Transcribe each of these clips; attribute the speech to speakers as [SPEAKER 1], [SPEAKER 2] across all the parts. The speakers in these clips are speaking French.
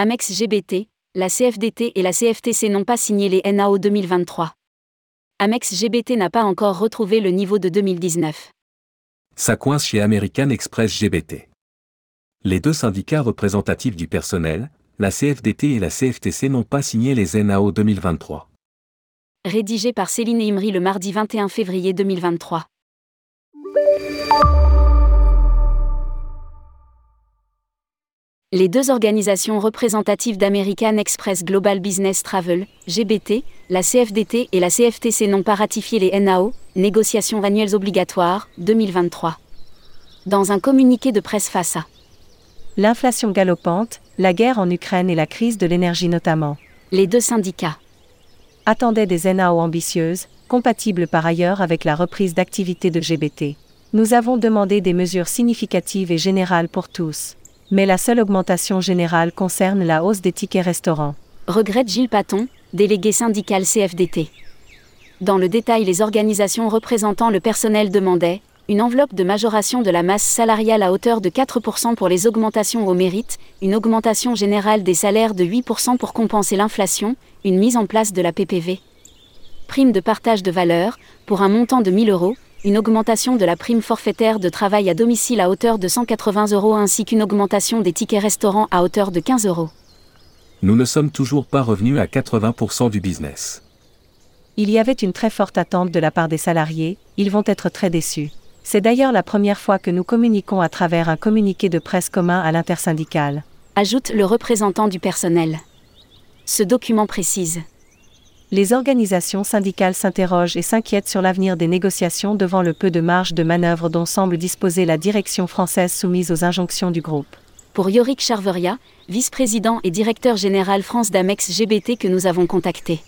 [SPEAKER 1] Amex GBT, la CFDT et la CFTC n'ont pas signé les NAO 2023. Amex GBT n'a pas encore retrouvé le niveau de 2019.
[SPEAKER 2] Ça coince chez American Express GBT. Les deux syndicats représentatifs du personnel, la CFDT et la CFTC n'ont pas signé les NAO 2023.
[SPEAKER 1] Rédigé par Céline Imri le mardi 21 février 2023. Les deux organisations représentatives d'American Express Global Business Travel, GBT, la CFDT et la CFTC n'ont pas ratifié les NAO, négociations annuelles obligatoires, 2023. Dans un communiqué de presse face à
[SPEAKER 3] L'inflation galopante, la guerre en Ukraine et la crise de l'énergie notamment.
[SPEAKER 1] Les deux syndicats
[SPEAKER 3] attendaient des NAO ambitieuses, compatibles par ailleurs avec la reprise d'activité de GBT. Nous avons demandé des mesures significatives et générales pour tous mais la seule augmentation générale concerne la hausse des tickets restaurants.
[SPEAKER 1] Regrette Gilles Paton, délégué syndical CFDT. Dans le détail, les organisations représentant le personnel demandaient une enveloppe de majoration de la masse salariale à hauteur de 4% pour les augmentations au mérite, une augmentation générale des salaires de 8% pour compenser l'inflation, une mise en place de la PPV. Prime de partage de valeur, pour un montant de 1000 euros, une augmentation de la prime forfaitaire de travail à domicile à hauteur de 180 euros ainsi qu'une augmentation des tickets restaurants à hauteur de 15 euros.
[SPEAKER 2] Nous ne sommes toujours pas revenus à 80% du business.
[SPEAKER 3] Il y avait une très forte attente de la part des salariés, ils vont être très déçus. C'est d'ailleurs la première fois que nous communiquons à travers un communiqué de presse commun à l'intersyndicale.
[SPEAKER 1] Ajoute le représentant du personnel. Ce document précise
[SPEAKER 3] les organisations syndicales s'interrogent et s'inquiètent sur l'avenir des négociations devant le peu de marge de manœuvre dont semble disposer la direction française soumise aux injonctions du groupe.
[SPEAKER 1] Pour Yorick Charveria, vice-président et directeur général France d'Amex GBT que nous avons contacté.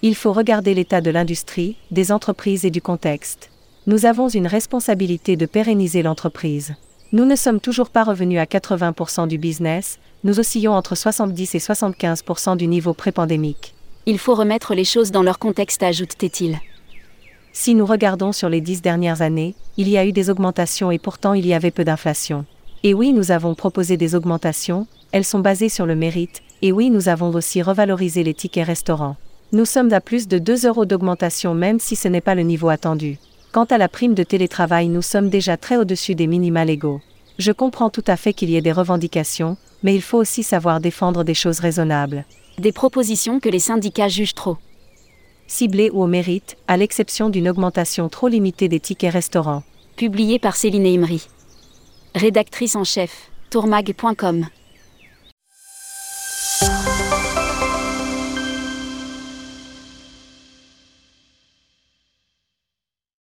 [SPEAKER 3] Il faut regarder l'état de l'industrie, des entreprises et du contexte. Nous avons une responsabilité de pérenniser l'entreprise. Nous ne sommes toujours pas revenus à 80% du business, nous oscillons entre 70 et 75% du niveau pré-pandémique.
[SPEAKER 1] Il faut remettre les choses dans leur contexte, ajoute-t-il.
[SPEAKER 3] Si nous regardons sur les dix dernières années, il y a eu des augmentations et pourtant il y avait peu d'inflation. Et oui, nous avons proposé des augmentations, elles sont basées sur le mérite, et oui, nous avons aussi revalorisé les tickets restaurants. Nous sommes à plus de 2 euros d'augmentation même si ce n'est pas le niveau attendu. Quant à la prime de télétravail, nous sommes déjà très au-dessus des minima légaux. Je comprends tout à fait qu'il y ait des revendications, mais il faut aussi savoir défendre des choses raisonnables.
[SPEAKER 1] Des propositions que les syndicats jugent trop
[SPEAKER 3] ciblées ou au mérite, à l'exception d'une augmentation trop limitée des tickets restaurants.
[SPEAKER 1] Publié par Céline Imri. Rédactrice en chef, tourmag.com.